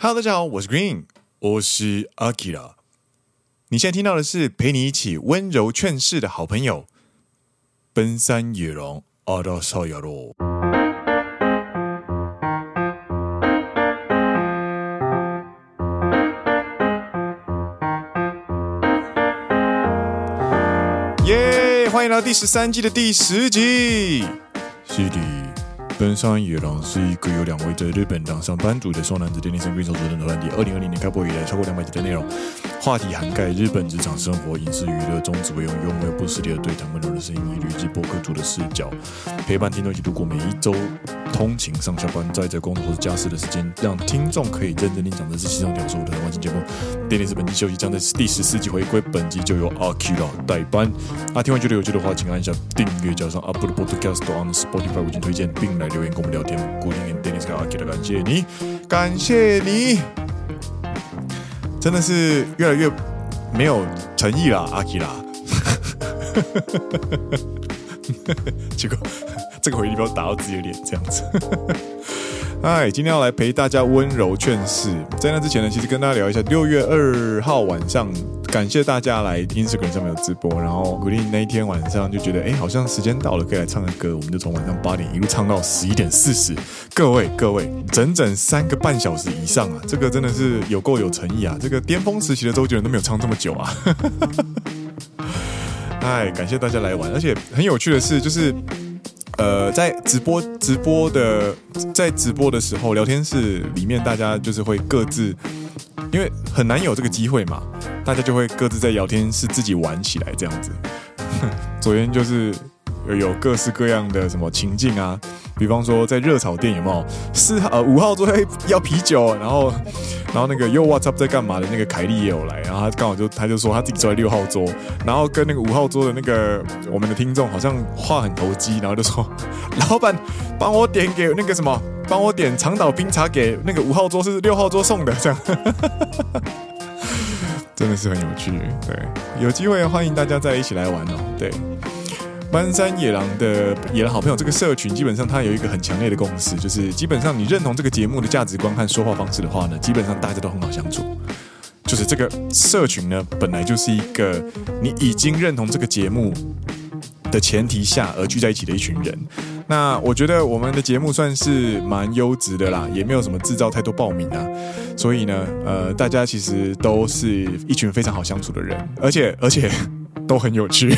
Hello，大家好，我是 Green，我是 Akira。你现在听到的是陪你一起温柔劝世的好朋友——奔山野郎阿拉少亚罗。耶！欢迎来到第十三季的第十集。是的。本山野郎是一个由两位在日本当上班族的双男子电竞生选手组成的团体。二零二零年开播以来，超过两百集的内容，话题涵盖日本职场生活、影视娱乐，宗旨为用幽默不失礼的对谈温柔的声音，以旅日播客主的视角，陪伴听众一起度过每一周通勤上下班、在这工作或者家事的时间，让听众可以认真听讲的是轻松讲述的完整节目。电力是本季休息，将在第十四集回归，本集就由 Akira 代班。啊，听完觉得有趣的话，请按下订阅，加上 Apple Podcast on Spotify 五星推荐，并来。留言跟我们聊天，固定给 Dennis 跟 Akira 感谢你，感谢你，真的是越来越没有诚意了阿基拉。结果 这个回力镖打到自己的脸，这样子。嗨，今天要来陪大家温柔劝世。在那之前呢，其实跟大家聊一下，六月二号晚上。感谢大家来 Instagram 上面有直播，然后 Green 那一天晚上就觉得，哎，好像时间到了，可以来唱个歌。我们就从晚上八点一路唱到十一点四十。各位各位，整整三个半小时以上啊！这个真的是有够有诚意啊！这个巅峰时期的周杰伦都没有唱这么久啊！哎，感谢大家来玩，而且很有趣的是，就是呃，在直播直播的在直播的时候，聊天室里面大家就是会各自。因为很难有这个机会嘛，大家就会各自在聊天室自己玩起来这样子。昨天就是有各式各样的什么情境啊，比方说在热炒店有没有四号呃五号桌要啤酒，然后然后那个 Yo What's Up 在干嘛的那个凯莉也有来，然后他刚好就他就说他自己坐在六号桌，然后跟那个五号桌的那个我们的听众好像话很投机，然后就说 老板帮我点给那个什么。帮我点长岛冰茶给那个五号桌，是六号桌送的，这样，真的是很有趣。对，有机会欢迎大家再一起来玩哦。对，奔山野狼的野狼好朋友这个社群，基本上它有一个很强烈的共识，就是基本上你认同这个节目的价值观和说话方式的话呢，基本上大家都很好相处。就是这个社群呢，本来就是一个你已经认同这个节目的前提下而聚在一起的一群人。那我觉得我们的节目算是蛮优质的啦，也没有什么制造太多报名啊，所以呢，呃，大家其实都是一群非常好相处的人，而且而且都很有趣，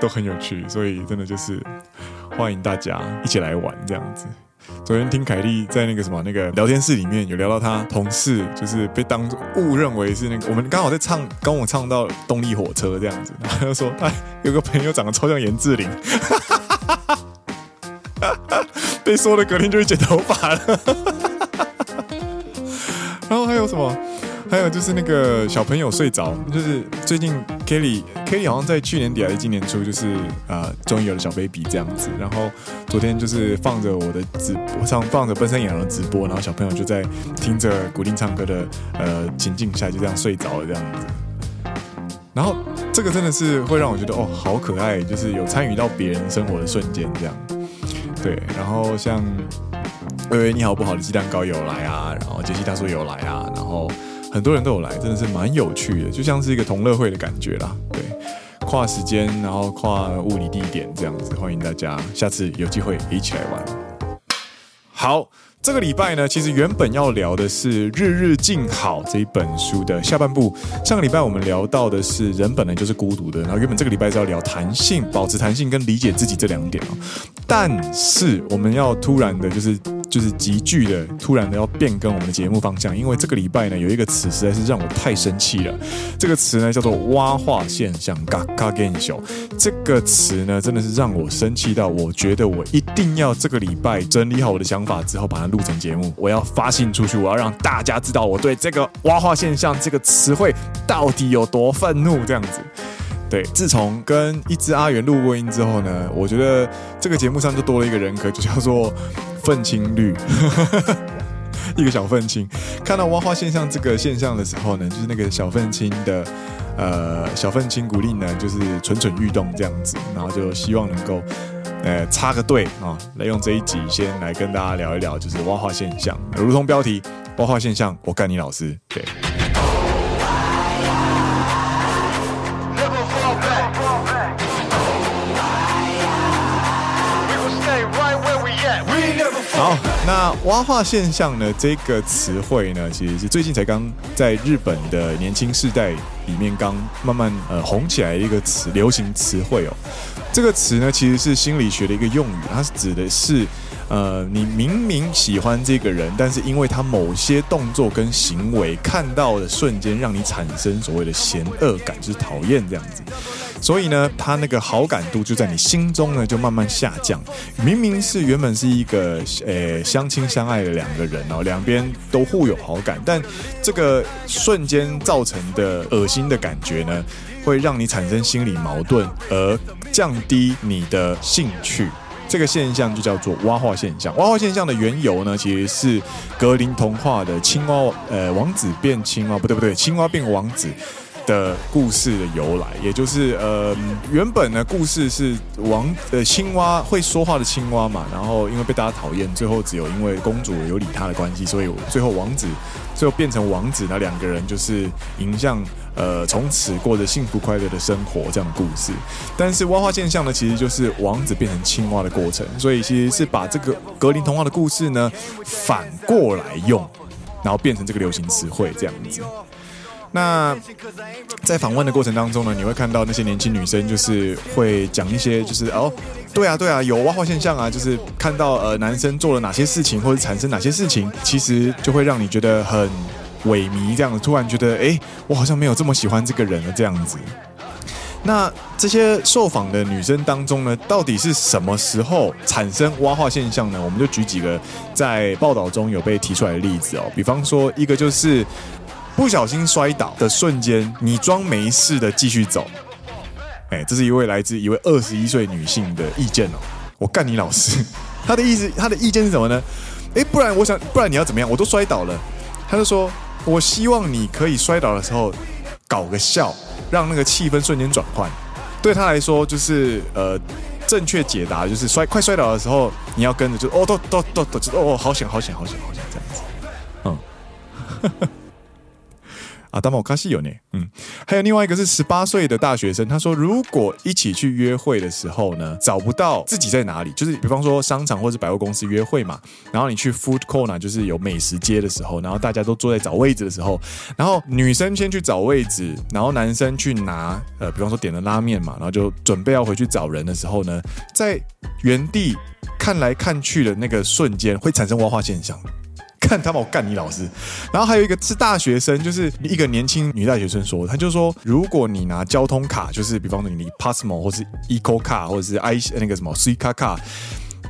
都很有趣，所以真的就是欢迎大家一起来玩这样子。昨天听凯莉在那个什么那个聊天室里面有聊到她同事，就是被当误认为是那个我们刚好在唱，跟我唱到动力火车这样子，然后就说哎，有个朋友长得超像严志玲，被说的隔天就去剪头发了，然后还有什么？还有就是那个小朋友睡着，就是最近 Kelly Kelly 好像在去年底还是今年初，就是啊，终于有了小 baby 这样子。然后昨天就是放着我的直播上放着奔山野郎的直播，然后小朋友就在听着古丁唱歌的呃情境下就这样睡着了这样子。然后这个真的是会让我觉得哦好可爱，就是有参与到别人生活的瞬间这样。对，然后像喂喂你好不好的鸡蛋糕有来啊，然后杰西大叔有来啊，然后。很多人都有来，真的是蛮有趣的，就像是一个同乐会的感觉啦。对，跨时间，然后跨物理地点这样子，欢迎大家下次有机会一起来玩。好，这个礼拜呢，其实原本要聊的是《日日静好》这一本书的下半部。上个礼拜我们聊到的是人本来就是孤独的，然后原本这个礼拜是要聊弹性、保持弹性跟理解自己这两点哦。但是我们要突然的就是。就是急剧的、突然的要变更我们的节目方向，因为这个礼拜呢有一个词实在是让我太生气了。这个词呢叫做“蛙化现象”，嘎嘎给你秀。这个词呢真的是让我生气到，我觉得我一定要这个礼拜整理好我的想法之后，把它录成节目。我要发信出去，我要让大家知道我对这个“蛙化现象”这个词汇到底有多愤怒。这样子，对，自从跟一只阿元录过音之后呢，我觉得这个节目上就多了一个人格，就叫做。愤青绿，一个小愤青，看到挖化现象这个现象的时候呢，就是那个小愤青的，呃，小愤青鼓励呢，就是蠢蠢欲动这样子，然后就希望能够呃，插个队啊，来用这一集先来跟大家聊一聊，就是挖化现象，如同标题，蛙化现象，我干你老师，对。好，那蛙化现象呢？这个词汇呢，其实是最近才刚在日本的年轻世代里面刚慢慢呃红起来的一个词，流行词汇哦。这个词呢，其实是心理学的一个用语，它指的是呃，你明明喜欢这个人，但是因为他某些动作跟行为，看到的瞬间让你产生所谓的嫌恶感，就是讨厌这样子。所以呢，他那个好感度就在你心中呢，就慢慢下降。明明是原本是一个呃相亲相爱的两个人哦，两边都互有好感，但这个瞬间造成的恶心的感觉呢，会让你产生心理矛盾，而降低你的兴趣。这个现象就叫做蛙化现象。蛙化现象的缘由呢，其实是格林童话的青蛙呃王子变青蛙，不对不对，青蛙变王子。的故事的由来，也就是呃，原本呢，故事是王呃青蛙会说话的青蛙嘛，然后因为被大家讨厌，最后只有因为公主有理他的关系，所以最后王子最后变成王子，那两个人就是迎向呃从此过着幸福快乐的生活这样的故事。但是蛙化现象呢，其实就是王子变成青蛙的过程，所以其实是把这个格林童话的故事呢反过来用，然后变成这个流行词汇这样子。那在访问的过程当中呢，你会看到那些年轻女生就是会讲一些，就是哦，对啊，对啊，有挖化现象啊，就是看到呃男生做了哪些事情或者产生哪些事情，其实就会让你觉得很萎靡，这样子突然觉得，哎，我好像没有这么喜欢这个人了，这样子。那这些受访的女生当中呢，到底是什么时候产生挖化现象呢？我们就举几个在报道中有被提出来的例子哦，比方说一个就是。不小心摔倒的瞬间，你装没事的继续走。哎，这是一位来自一位二十一岁女性的意见哦。我干你老师，她的意思，她的意见是什么呢？哎，不然我想，不然你要怎么样？我都摔倒了。她就说，我希望你可以摔倒的时候搞个笑，让那个气氛瞬间转换。对她来说，就是呃，正确解答就是摔快摔倒的时候，你要跟着就哦，都都都都哦，好险好险好险好险这样子。嗯。啊，当然我卡西有呢，嗯，还有另外一个是十八岁的大学生，他说，如果一起去约会的时候呢，找不到自己在哪里，就是比方说商场或者百货公司约会嘛，然后你去 food corner，就是有美食街的时候，然后大家都坐在找位置的时候，然后女生先去找位置，然后男生去拿，呃，比方说点了拉面嘛，然后就准备要回去找人的时候呢，在原地看来看去的那个瞬间，会产生挖化现象。看他们，我干你老师。然后还有一个是大学生，就是一个年轻女大学生说，她就说，如果你拿交通卡，就是比方说你 Passmo 或是 Eco 卡，或者是 i 那个什么 Suica 卡，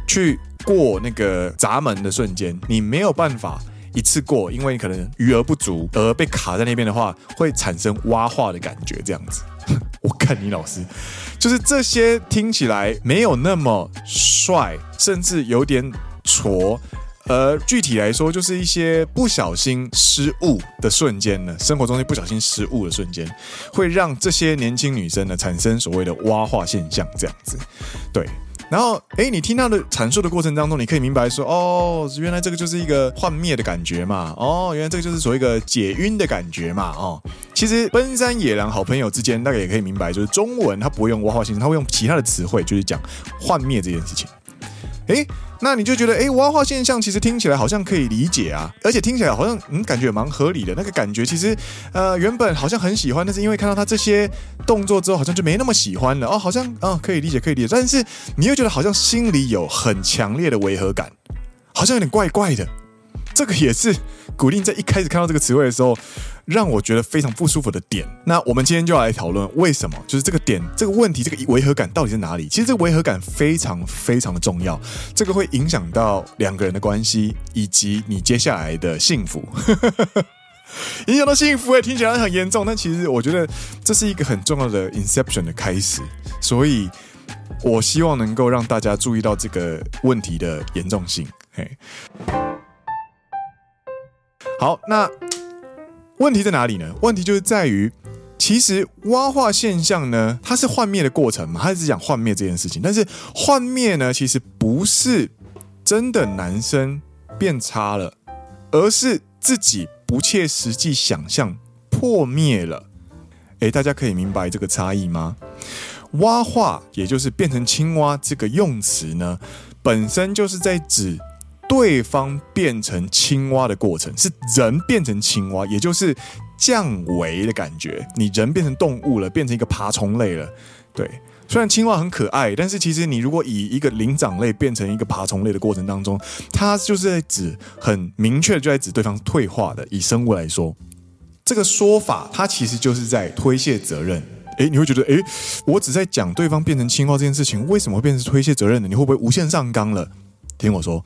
去过那个闸门的瞬间，你没有办法一次过，因为你可能余额不足而被卡在那边的话，会产生挖化的感觉。这样子，我干你老师，就是这些听起来没有那么帅，甚至有点挫。而具体来说，就是一些不小心失误的瞬间呢，生活中不小心失误的瞬间，会让这些年轻女生呢产生所谓的蛙化现象，这样子。对，然后，诶，你听到的阐述的过程当中，你可以明白说，哦，原来这个就是一个幻灭的感觉嘛，哦，原来这个就是所谓一个解晕的感觉嘛，哦，其实奔山野狼好朋友之间大概也可以明白，就是中文它不会用蛙化现象，它会用其他的词汇，就是讲幻灭这件事情。诶，那你就觉得，诶，蛙化现象其实听起来好像可以理解啊，而且听起来好像，嗯，感觉蛮合理的。那个感觉其实，呃，原本好像很喜欢，但是因为看到他这些动作之后，好像就没那么喜欢了。哦，好像，啊、可以理解，可以理解。但是你又觉得好像心里有很强烈的违和感，好像有点怪怪的。这个也是古令在一开始看到这个词汇的时候，让我觉得非常不舒服的点。那我们今天就来讨论为什么，就是这个点，这个问题，这个违和感到底在哪里？其实这个违和感非常非常的重要，这个会影响到两个人的关系，以及你接下来的幸福。影响到幸福，也听起来很严重，但其实我觉得这是一个很重要的 inception 的开始。所以我希望能够让大家注意到这个问题的严重性。嘿。好，那问题在哪里呢？问题就是在于其实蛙化现象呢，它是幻灭的过程嘛，它只讲幻灭这件事情。但是幻灭呢，其实不是真的男生变差了，而是自己不切实际想象破灭了。诶，大家可以明白这个差异吗？蛙化，也就是变成青蛙这个用词呢，本身就是在指对方变成青蛙的过程，是人变成青蛙，也就是降维的感觉。你人变成动物了，变成一个爬虫类了。对，虽然青蛙很可爱，但是其实你如果以一个灵长类变成一个爬虫类的过程当中，它就是在指很明确的就在指对方退化的。以生物来说，这个说法它其实就是在推卸责任。诶，你会觉得，诶，我只在讲对方变成青蛙这件事情，为什么会变成推卸责任呢？你会不会无限上纲了？听我说，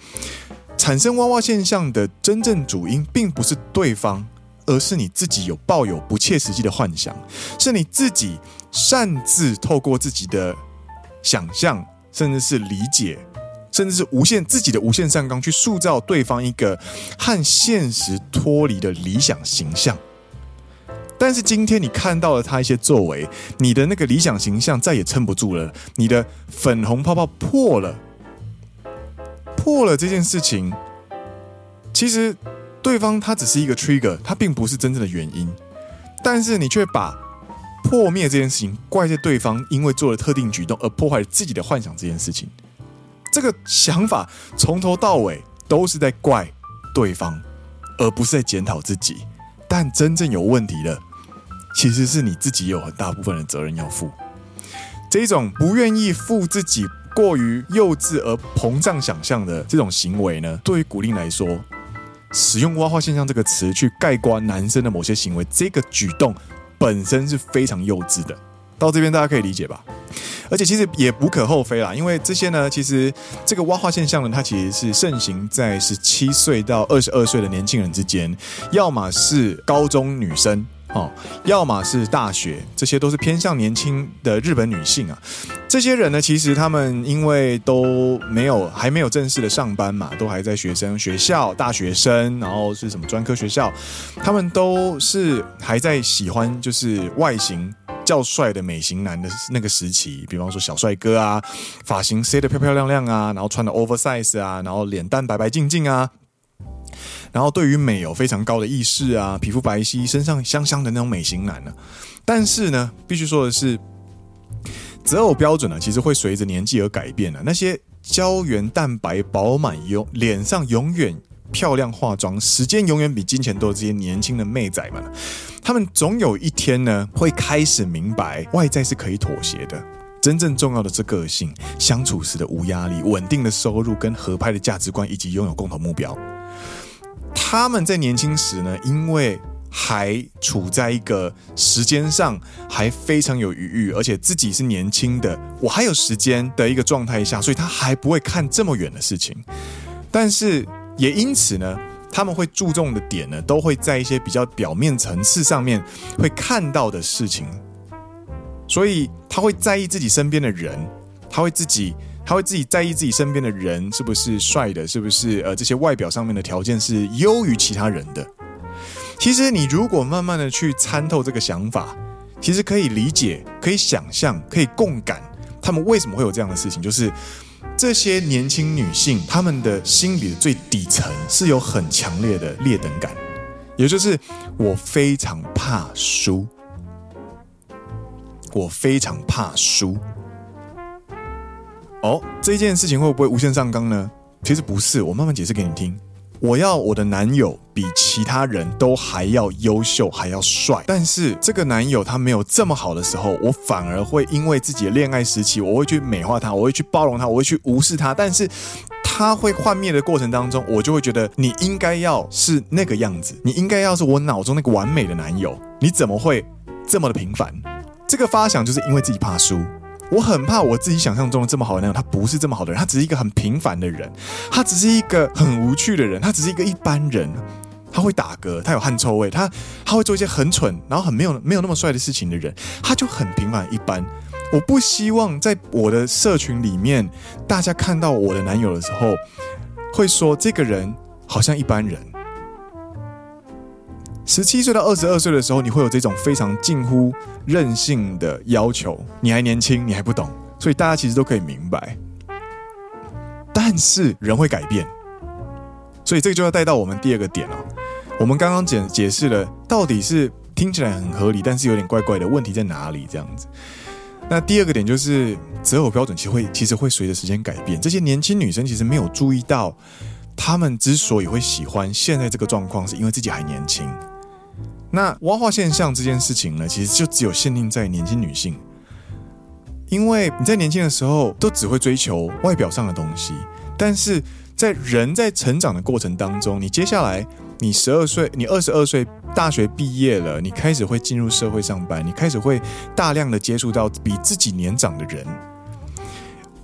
产生哇哇现象的真正主因，并不是对方，而是你自己有抱有不切实际的幻想，是你自己擅自透过自己的想象，甚至是理解，甚至是无限自己的无限上纲，去塑造对方一个和现实脱离的理想形象。但是今天你看到了他一些作为，你的那个理想形象再也撑不住了，你的粉红泡泡破了，破了这件事情，其实对方他只是一个 trigger，他并不是真正的原因，但是你却把破灭这件事情怪在对方，因为做了特定举动而破坏了自己的幻想这件事情，这个想法从头到尾都是在怪对方，而不是在检讨自己，但真正有问题的。其实是你自己有很大部分的责任要负，这种不愿意负自己过于幼稚而膨胀想象的这种行为呢，对于古令来说，使用“蛙化现象”这个词去概括男生的某些行为，这个举动本身是非常幼稚的。到这边大家可以理解吧？而且其实也无可厚非啦，因为这些呢，其实这个挖化现象呢，它其实是盛行在十七岁到二十二岁的年轻人之间，要么是高中女生。哦，要么是大学，这些都是偏向年轻的日本女性啊。这些人呢，其实他们因为都没有还没有正式的上班嘛，都还在学生学校、大学生，然后是什么专科学校，他们都是还在喜欢就是外形较帅的美型男的那个时期，比方说小帅哥啊，发型塞得漂漂亮亮啊，然后穿的 oversize 啊，然后脸蛋白白净净啊。然后对于美有非常高的意识啊，皮肤白皙，身上香香的那种美型男呢。但是呢，必须说的是，择偶标准呢，其实会随着年纪而改变的。那些胶原蛋白饱满、永脸上永远漂亮、化妆时间永远比金钱多的这些年轻的妹仔们，他们总有一天呢，会开始明白外在是可以妥协的。真正重要的是个性，相处时的无压力、稳定的收入、跟合拍的价值观，以及拥有共同目标。他们在年轻时呢，因为还处在一个时间上还非常有余裕，而且自己是年轻的，我还有时间的一个状态下，所以他还不会看这么远的事情。但是也因此呢，他们会注重的点呢，都会在一些比较表面层次上面会看到的事情，所以他会在意自己身边的人，他会自己。他会自己在意自己身边的人是不是帅的，是不是呃这些外表上面的条件是优于其他人的。其实你如果慢慢的去参透这个想法，其实可以理解、可以想象、可以共感，他们为什么会有这样的事情，就是这些年轻女性她们的心理的最底层是有很强烈的劣等感，也就是我非常怕输，我非常怕输。哦，这件事情会不会无限上纲呢？其实不是，我慢慢解释给你听。我要我的男友比其他人都还要优秀，还要帅。但是这个男友他没有这么好的时候，我反而会因为自己的恋爱时期，我会去美化他，我会去包容他，我会去无视他。但是他会幻灭的过程当中，我就会觉得你应该要是那个样子，你应该要是我脑中那个完美的男友。你怎么会这么的平凡？这个发想就是因为自己怕输。我很怕我自己想象中的这么好的男友，他不是这么好的人，他只是一个很平凡的人，他只是一个很无趣的人，他只是一个一般人，他会打嗝，他有汗臭味，他他会做一些很蠢，然后很没有没有那么帅的事情的人，他就很平凡一般。我不希望在我的社群里面，大家看到我的男友的时候，会说这个人好像一般人。十七岁到二十二岁的时候，你会有这种非常近乎任性的要求。你还年轻，你还不懂，所以大家其实都可以明白。但是人会改变，所以这个就要带到我们第二个点了。我们刚刚解解释了到底是听起来很合理，但是有点怪怪的问题在哪里？这样子。那第二个点就是择偶标准其实会其实会随着时间改变。这些年轻女生其实没有注意到，她们之所以会喜欢现在这个状况，是因为自己还年轻。那蛙化现象这件事情呢，其实就只有限定在年轻女性，因为你在年轻的时候都只会追求外表上的东西，但是在人在成长的过程当中，你接下来。你十二岁，你二十二岁，大学毕业了，你开始会进入社会上班，你开始会大量的接触到比自己年长的人。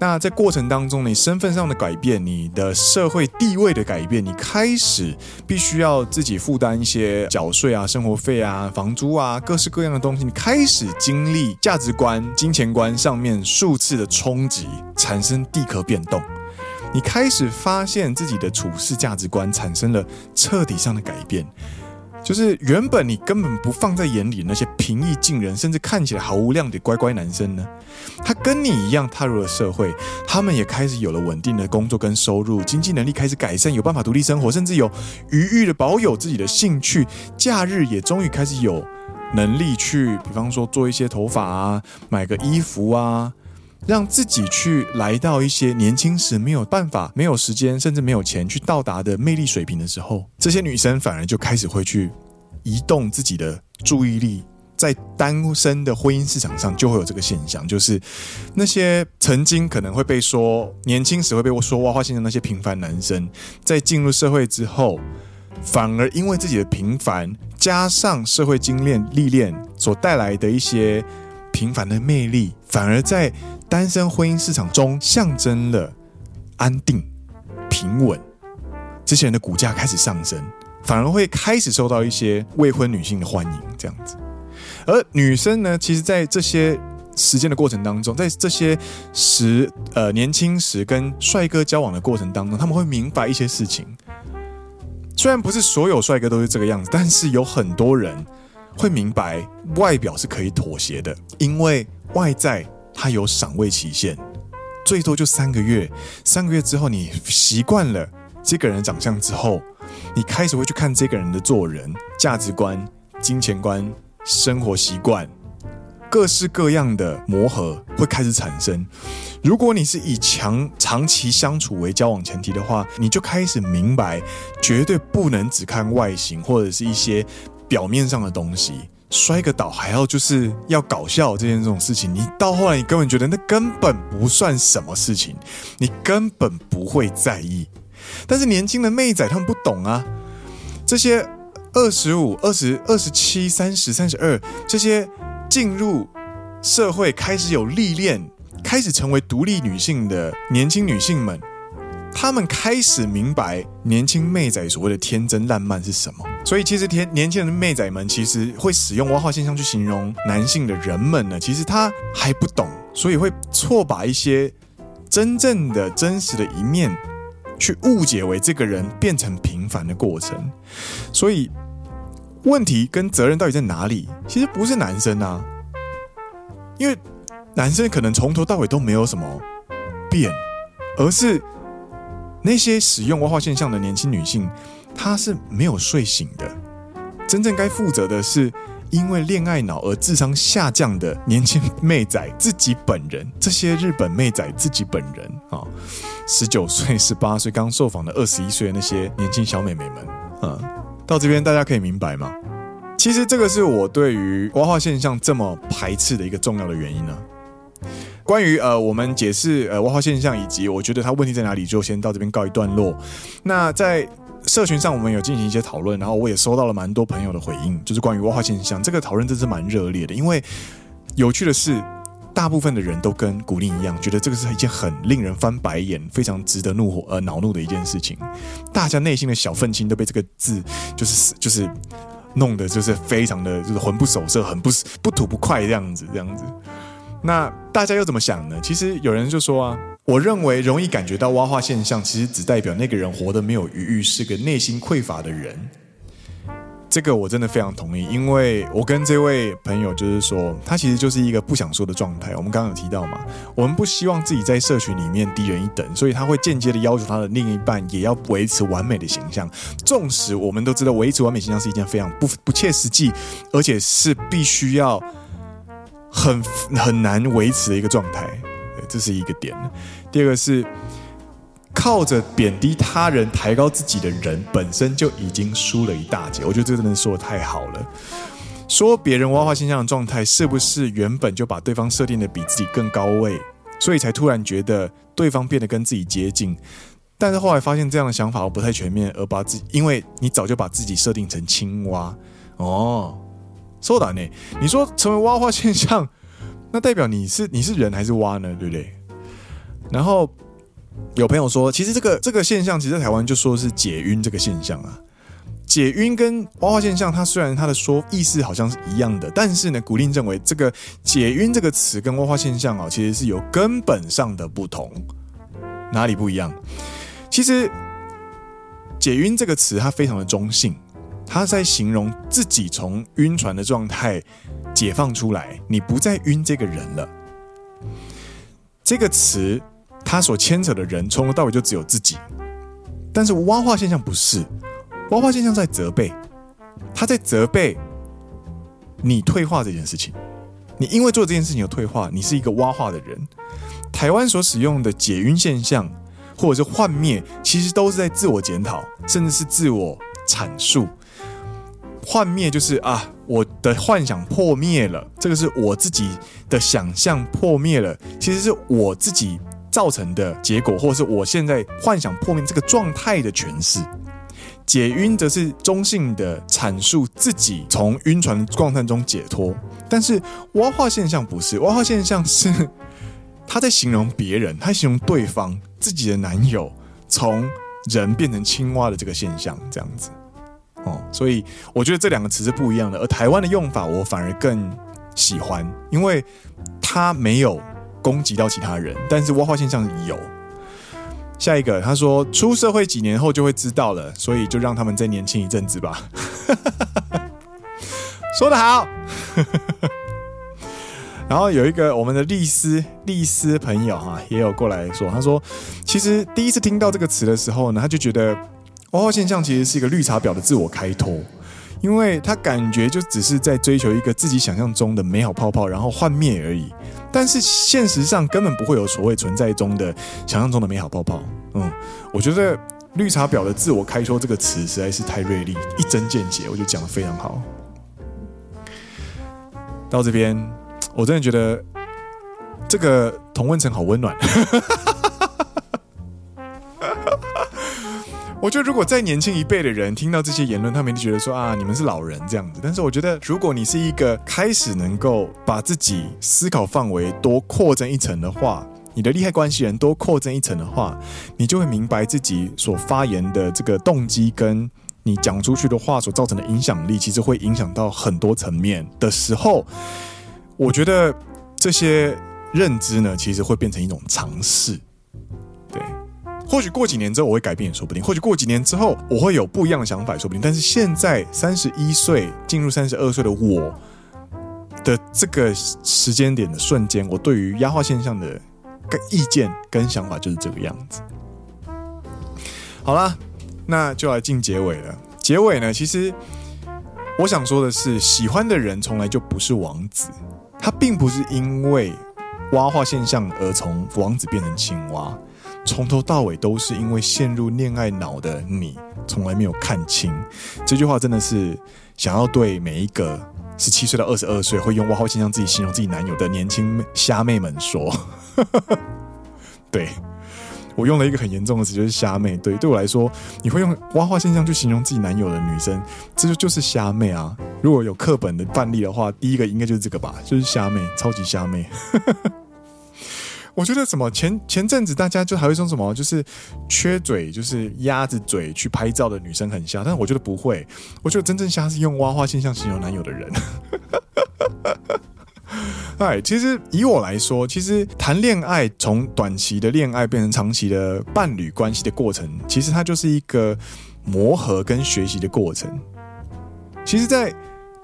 那在过程当中，你身份上的改变，你的社会地位的改变，你开始必须要自己负担一些缴税啊、生活费啊、房租啊，各式各样的东西。你开始经历价值观、金钱观上面数次的冲击，产生地壳变动。你开始发现自己的处事价值观产生了彻底上的改变，就是原本你根本不放在眼里那些平易近人，甚至看起来毫无亮点乖乖男生呢，他跟你一样踏入了社会，他们也开始有了稳定的工作跟收入，经济能力开始改善，有办法独立生活，甚至有余裕的保有自己的兴趣，假日也终于开始有能力去，比方说做一些头发啊，买个衣服啊。让自己去来到一些年轻时没有办法、没有时间，甚至没有钱去到达的魅力水平的时候，这些女生反而就开始会去移动自己的注意力，在单身的婚姻市场上就会有这个现象，就是那些曾经可能会被说年轻时会被我说挖花心的那些平凡男生，在进入社会之后，反而因为自己的平凡，加上社会经验历练所带来的一些平凡的魅力，反而在。单身婚姻市场中象征了安定、平稳，这些人的股价开始上升，反而会开始受到一些未婚女性的欢迎，这样子。而女生呢，其实，在这些时间的过程当中，在这些时呃年轻时跟帅哥交往的过程当中，他们会明白一些事情。虽然不是所有帅哥都是这个样子，但是有很多人会明白，外表是可以妥协的，因为外在。它有赏味期限，最多就三个月。三个月之后，你习惯了这个人的长相之后，你开始会去看这个人的做人、价值观、金钱观、生活习惯，各式各样的磨合会开始产生。如果你是以强长期相处为交往前提的话，你就开始明白，绝对不能只看外形或者是一些表面上的东西。摔个倒还要就是要搞笑这件这种事情，你到后来你根本觉得那根本不算什么事情，你根本不会在意。但是年轻的妹仔他们不懂啊，这些二十五、二十、二十七、三十、三十二这些进入社会开始有历练、开始成为独立女性的年轻女性们。他们开始明白年轻妹仔所谓的天真烂漫是什么，所以其实天年轻人的妹仔们其实会使用蛙化现象去形容男性的人们呢，其实他还不懂，所以会错把一些真正的真实的一面去误解为这个人变成平凡的过程。所以问题跟责任到底在哪里？其实不是男生啊，因为男生可能从头到尾都没有什么变，而是。那些使用蛙化现象的年轻女性，她是没有睡醒的。真正该负责的是因为恋爱脑而智商下降的年轻妹仔自己本人。这些日本妹仔自己本人啊，十九岁、十八岁刚受访的二十一岁的那些年轻小美眉们，啊，到这边大家可以明白吗？其实这个是我对于蛙化现象这么排斥的一个重要的原因呢、关于呃，我们解释呃挖化现象以及我觉得它问题在哪里，就先到这边告一段落。那在社群上，我们有进行一些讨论，然后我也收到了蛮多朋友的回应，就是关于挖化现象这个讨论，真是蛮热烈的。因为有趣的是，大部分的人都跟古令一样，觉得这个是一件很令人翻白眼、非常值得怒火呃恼怒的一件事情。大家内心的小愤青都被这个字就是就是弄得就是非常的就是魂不守舍、很不不吐不快这样子这样子。那大家又怎么想呢？其实有人就说啊，我认为容易感觉到挖化现象，其实只代表那个人活得没有余裕，是个内心匮乏的人。这个我真的非常同意，因为我跟这位朋友就是说，他其实就是一个不想说的状态。我们刚刚有提到嘛，我们不希望自己在社群里面低人一等，所以他会间接的要求他的另一半也要维持完美的形象。纵使我们都知道维持完美形象是一件非常不不切实际，而且是必须要很很难维持的一个状态。这是一个点。第二个是。靠着贬低他人抬高自己的人，本身就已经输了一大截。我觉得这真的说得太好了。说别人挖化现象的状态，是不是原本就把对方设定的比自己更高位，所以才突然觉得对方变得跟自己接近？但是后来发现这样的想法不太全面，而把自己，因为你早就把自己设定成青蛙哦。说的呢？你说成为蛙化现象，那代表你是你是人还是蛙呢？对不对？然后。有朋友说，其实这个这个现象，其实在台湾就说是解晕这个现象啊。解晕跟蛙化现象，它虽然它的说意思好像是一样的，但是呢，古令认为这个解晕这个词跟蛙化现象啊，其实是有根本上的不同。哪里不一样？其实解晕这个词它非常的中性，他在形容自己从晕船的状态解放出来，你不再晕这个人了。这个词。他所牵扯的人从头到尾就只有自己，但是挖化现象不是，挖化现象在责备，他在责备你退化这件事情，你因为做这件事情有退化，你是一个挖化的人。台湾所使用的解晕现象或者是幻灭，其实都是在自我检讨，甚至是自我阐述。幻灭就是啊，我的幻想破灭了，这个是我自己的想象破灭了，其实是我自己。造成的结果，或者是我现在幻想破灭这个状态的诠释。解晕则是中性的阐述自己从晕船状态中解脱，但是蛙化现象不是，蛙化现象是他在形容别人，他形容对方自己的男友从人变成青蛙的这个现象，这样子。哦，所以我觉得这两个词是不一样的，而台湾的用法我反而更喜欢，因为他没有。攻击到其他人，但是挖化现象有。下一个，他说出社会几年后就会知道了，所以就让他们再年轻一阵子吧。说得好。然后有一个我们的律师律师朋友哈，也有过来说，他说其实第一次听到这个词的时候呢，他就觉得蛙化现象其实是一个绿茶婊的自我开脱。因为他感觉就只是在追求一个自己想象中的美好泡泡，然后幻灭而已。但是现实上根本不会有所谓存在中的想象中的美好泡泡。嗯，我觉得“绿茶婊”的自我开脱这个词实在是太锐利，一针见血，我就讲得非常好。到这边，我真的觉得这个同温层好温暖。我觉得，如果再年轻一辈的人听到这些言论，他们就觉得说啊，你们是老人这样子。但是，我觉得，如果你是一个开始能够把自己思考范围多扩增一层的话，你的利害关系人多扩增一层的话，你就会明白自己所发言的这个动机，跟你讲出去的话所造成的影响力，其实会影响到很多层面的时候，我觉得这些认知呢，其实会变成一种常识。或许过几年之后我会改变也说不定，或许过几年之后我会有不一样的想法也说不定。但是现在三十一岁进入三十二岁的我的这个时间点的瞬间，我对于压化现象的个意见跟想法就是这个样子。好啦，那就来进结尾了。结尾呢，其实我想说的是，喜欢的人从来就不是王子，他并不是因为蛙化现象而从王子变成青蛙。从头到尾都是因为陷入恋爱脑的你，从来没有看清。这句话真的是想要对每一个十七岁到二十二岁会用挖化现象自己形容自己男友的年轻虾妹们说。对，我用了一个很严重的词，就是虾妹。对，对我来说，你会用挖化现象去形容自己男友的女生，这就就是虾妹啊。如果有课本的范例的话，第一个应该就是这个吧，就是虾妹，超级虾妹。我觉得什么前前阵子大家就还会说什么，就是缺嘴，就是鸭子嘴去拍照的女生很瞎，但是我觉得不会，我觉得真正瞎是用挖花现象形容男友的人。哎，其实以我来说，其实谈恋爱从短期的恋爱变成长期的伴侣关系的过程，其实它就是一个磨合跟学习的过程。其实，在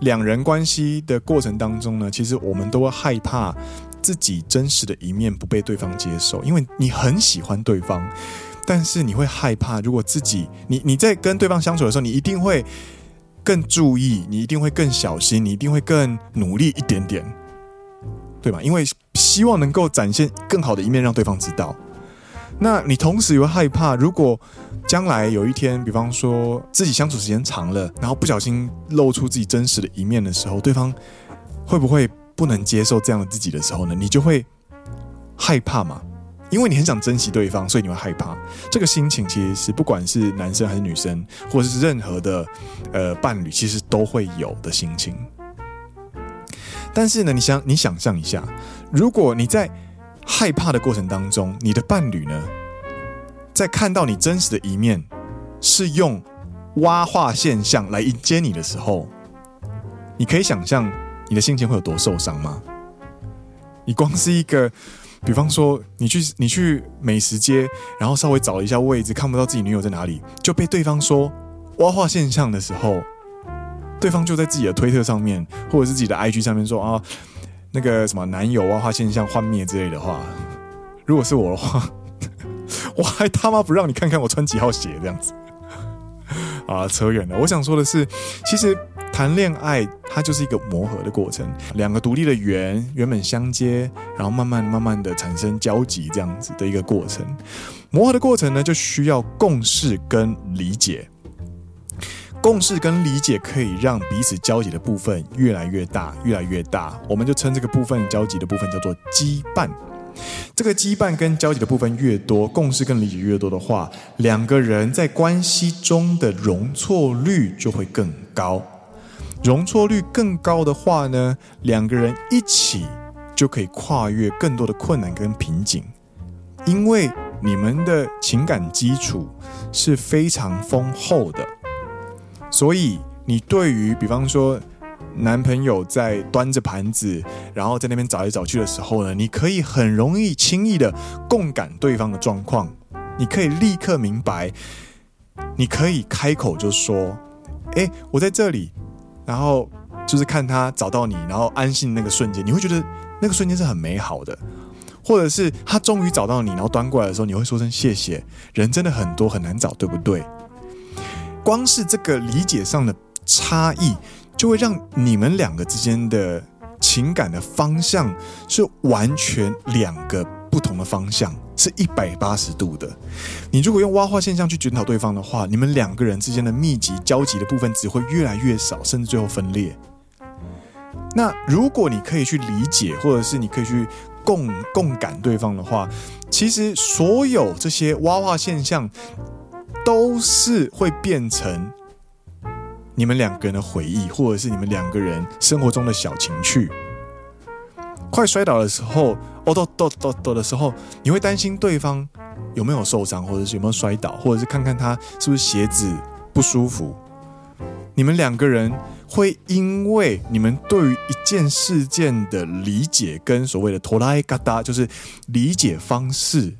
两人关系的过程当中呢，其实我们都会害怕自己真实的一面不被对方接受，因为你很喜欢对方，但是你会害怕，如果自己你你在跟对方相处的时候，你一定会更注意，你一定会更小心，你一定会更努力一点点，对吧？因为希望能够展现更好的一面，让对方知道。那你同时又害怕，如果将来有一天，比方说自己相处时间长了，然后不小心露出自己真实的一面的时候，对方会不会不能接受这样的自己的时候呢？你就会害怕嘛，因为你很想珍惜对方，所以你会害怕。这个心情其实是不管是男生还是女生，或者是任何的呃伴侣，其实都会有的心情。但是呢，你想你想象一下，如果你在害怕的过程当中，你的伴侣呢，在看到你真实的一面，是用蛙化现象来迎接你的时候，你可以想象你的心情会有多受伤吗？你光是一个，比方说你去你去美食街，然后稍微找一下位置，看不到自己女友在哪里，就被对方说挖化现象的时候，对方就在自己的推特上面，或者是自己的 IG 上面说啊。那个什么男友挖化现象幻灭之类的话，如果是我的话，我还他妈不让你看看我穿几号鞋这样子啊！扯远了。我想说的是，其实谈恋爱它就是一个磨合的过程，两个独立的圆原本相接，然后慢慢慢慢的产生交集这样子的一个过程。磨合的过程呢，就需要共识跟理解。共识跟理解可以让彼此交集的部分越来越大，越来越大。我们就称这个部分交集的部分叫做羁绊。这个羁绊跟交集的部分越多，共识跟理解越多的话，两个人在关系中的容错率就会更高。容错率更高的话呢，两个人一起就可以跨越更多的困难跟瓶颈，因为你们的情感基础是非常丰厚的。所以，你对于比方说男朋友在端着盘子，然后在那边找来找去的时候呢，你可以很容易、轻易的共感对方的状况，你可以立刻明白，你可以开口就说：“哎，我在这里。”然后就是看他找到你，然后安心那个瞬间，你会觉得那个瞬间是很美好的。或者是他终于找到你，然后端过来的时候，你会说声谢谢。人真的很多，很难找，对不对？光是这个理解上的差异，就会让你们两个之间的情感的方向是完全两个不同的方向，是一百八十度的。你如果用挖化现象去检讨对方的话，你们两个人之间的密集交集的部分只会越来越少，甚至最后分裂。那如果你可以去理解，或者是你可以去共共感对方的话，其实所有这些挖化现象。都是会变成你们两个人的回忆，或者是你们两个人生活中的小情趣。快摔倒的时候，哦，抖抖抖抖的时候，你会担心对方有没有受伤，或者是有没有摔倒，或者是看看他是不是鞋子不舒服。你们两个人会因为你们对于一件事件的理解跟所谓的拖拉嘎达，就是理解方式。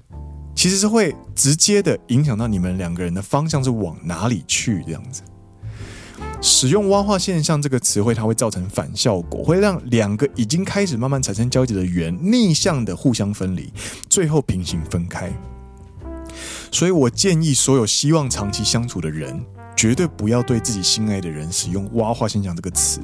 其实是会直接的影响到你们两个人的方向是往哪里去这样子。使用“蛙化现象”这个词汇，它会造成反效果，会让两个已经开始慢慢产生交集的圆逆向的互相分离，最后平行分开。所以我建议所有希望长期相处的人，绝对不要对自己心爱的人使用“蛙化现象”这个词。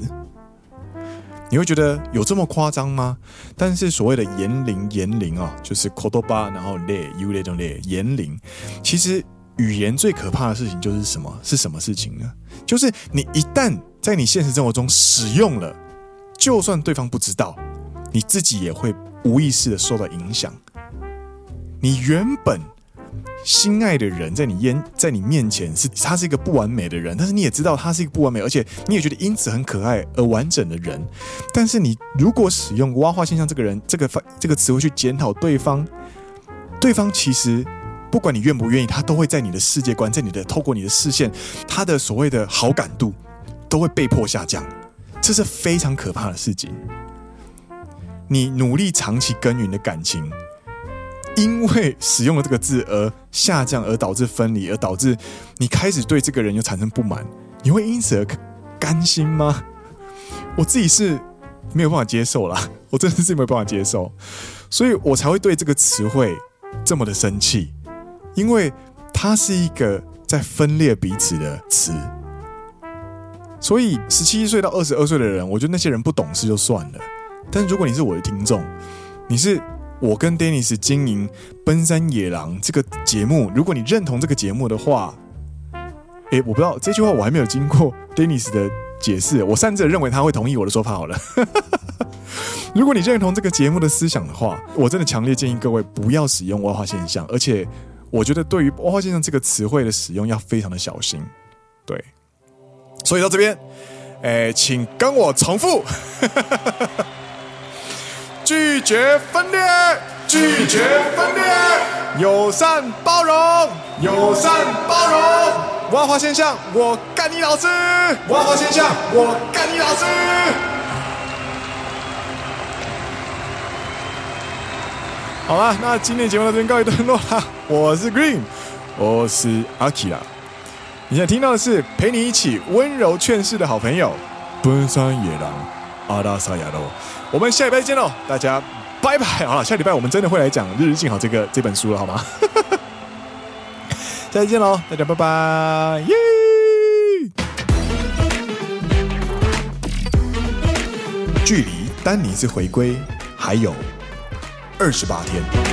你会觉得有这么夸张吗？但是所谓的言灵，言灵啊，就是言叶，然后类有那种类言灵。其实语言最可怕的事情就是什么？是什么事情呢？就是你一旦在你现实生活中使用了，就算对方不知道，你自己也会无意识的受到影响。你原本。心爱的人在你眼在你面前是他是一个不完美的人，但是你也知道他是一个不完美，而且你也觉得因此很可爱而完整的人。但是你如果使用挖化现象这个人这个这个词汇去检讨对方，对方其实不管你愿不愿意，他都会在你的世界观，在你的透过你的视线，他的所谓的好感度都会被迫下降，这是非常可怕的事情。你努力长期耕耘的感情。因为使用了这个字而下降，而导致分离，而导致你开始对这个人又产生不满，你会因此而甘心吗？我自己是没有办法接受啦，我真的是没有办法接受，所以我才会对这个词汇这么的生气，因为它是一个在分裂彼此的词。所以十七岁到二十二岁的人，我觉得那些人不懂事就算了，但如果你是我的听众，你是。我跟 Dennis 经营《奔山野狼》这个节目，如果你认同这个节目的话，诶，我不知道这句话我还没有经过 Dennis 的解释，我擅自认为他会同意我的说法好了。如果你认同这个节目的思想的话，我真的强烈建议各位不要使用“外化现象”，而且我觉得对于“蛙化现象”这个词汇的使用要非常的小心。对，所以到这边，诶，请跟我重复。拒绝分裂，拒绝分裂，友善包容，友善包容。文化现象，我干你老师！文化现象，我干你老师！好了，那今天节目到这边告一段落啦。我是 Green，我是阿基拉。你现在听到的是陪你一起温柔劝世的好朋友——奔山野狼阿拉萨亚罗。我们下礼拜见喽，大家拜拜！好了，下礼拜我们真的会来讲《日日静好》这个这本书了，好吗？下次见喽，大家拜拜！耶！距离丹尼斯回归还有二十八天。